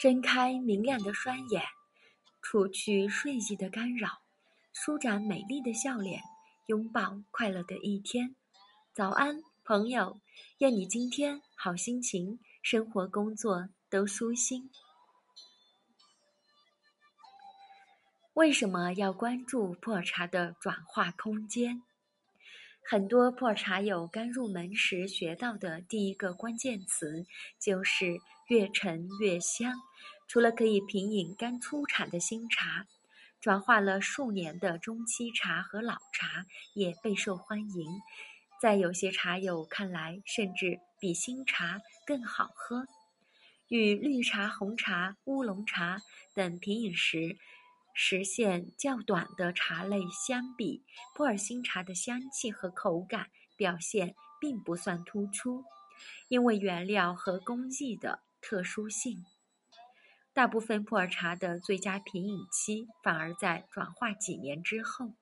睁开明亮的双眼，除去睡意的干扰，舒展美丽的笑脸，拥抱快乐的一天。早安，朋友！愿你今天好心情，生活工作都舒心。为什么要关注普洱茶的转化空间？很多普洱茶友刚入门时学到的第一个关键词就是越陈越香。除了可以品饮刚出产的新茶，转化了数年的中期茶和老茶也备受欢迎。在有些茶友看来，甚至比新茶更好喝。与绿茶、红茶、乌龙茶等品饮时实现较短的茶类相比，普洱新茶的香气和口感表现并不算突出，因为原料和工艺的特殊性。大部分普洱茶的最佳品饮期反而在转化几年之后。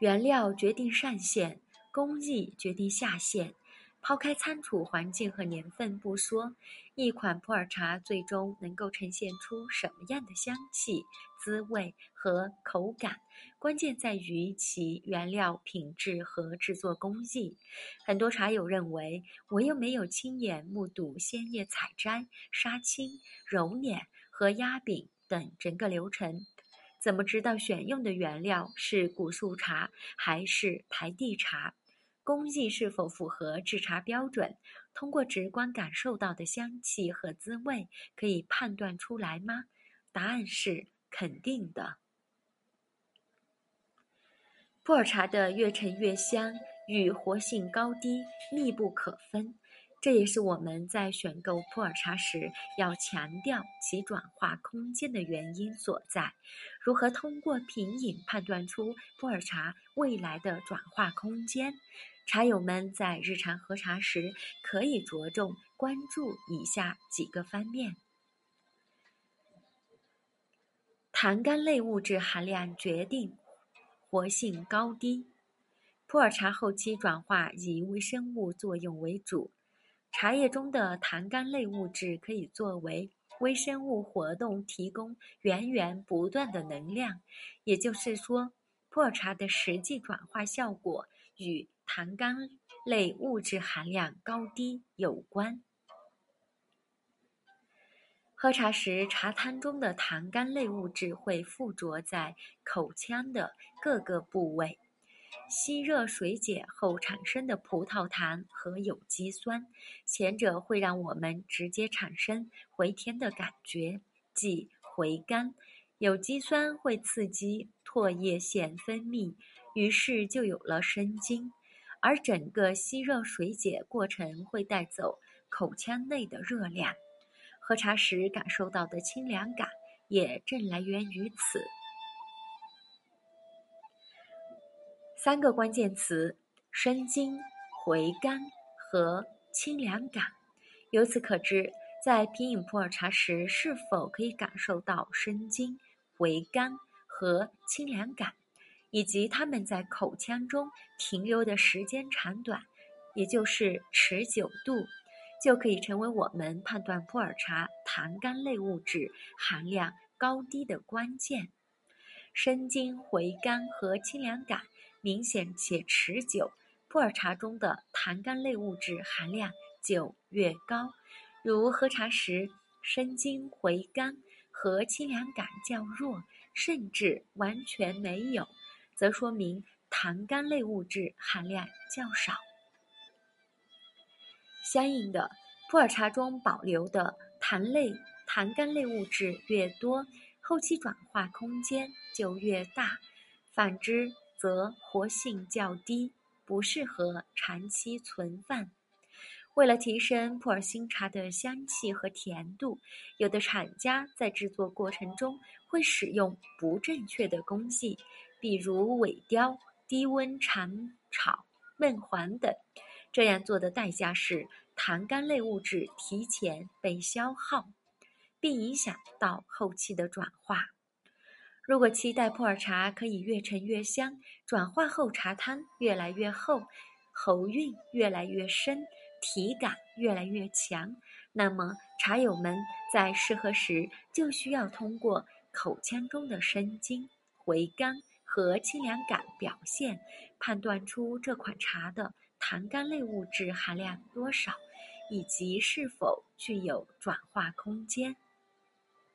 原料决定上限，工艺决定下限。抛开仓储环境和年份不说，一款普洱茶最终能够呈现出什么样的香气、滋味和口感，关键在于其原料品质和制作工艺。很多茶友认为，我又没有亲眼目睹鲜叶采摘、杀青、揉捻和压饼等整个流程，怎么知道选用的原料是古树茶还是台地茶？工艺是否符合制茶标准？通过直观感受到的香气和滋味，可以判断出来吗？答案是肯定的。普洱茶的越陈越香与活性高低密不可分。这也是我们在选购普洱茶时要强调其转化空间的原因所在。如何通过品饮判断出普洱茶未来的转化空间？茶友们在日常喝茶时可以着重关注以下几个方面：糖苷类物质含量决定活性高低。普洱茶后期转化以微生物作用为主。茶叶中的糖苷类物质可以作为微生物活动提供源源不断的能量，也就是说，普洱茶的实际转化效果与糖苷类物质含量高低有关。喝茶时，茶汤中的糖苷类物质会附着在口腔的各个部位。吸热水解后产生的葡萄糖和有机酸，前者会让我们直接产生回甜的感觉，即回甘；有机酸会刺激唾液腺分泌，于是就有了生津。而整个吸热水解过程会带走口腔内的热量，喝茶时感受到的清凉感也正来源于此。三个关键词：生津、回甘和清凉感。由此可知，在品饮普洱茶时，是否可以感受到生津、回甘和清凉感，以及它们在口腔中停留的时间长短，也就是持久度，就可以成为我们判断普洱茶糖苷类物质含量高低的关键。生津、回甘和清凉感。明显且持久，普洱茶中的糖苷类物质含量就越高。如喝茶时生津回甘和清凉感较弱，甚至完全没有，则说明糖苷类物质含量较少。相应的，普洱茶中保留的糖类、糖苷类物质越多，后期转化空间就越大。反之，则活性较低，不适合长期存放。为了提升普洱新茶的香气和甜度，有的厂家在制作过程中会使用不正确的工艺，比如尾雕、低温长炒、闷黄等。这样做的代价是糖苷类物质提前被消耗，并影响到后期的转化。如果期待普洱茶可以越陈越香，转化后茶汤越来越厚，喉韵越来越深，体感越来越强，那么茶友们在试喝时就需要通过口腔中的生津、回甘和清凉感表现，判断出这款茶的糖苷类物质含量多少，以及是否具有转化空间。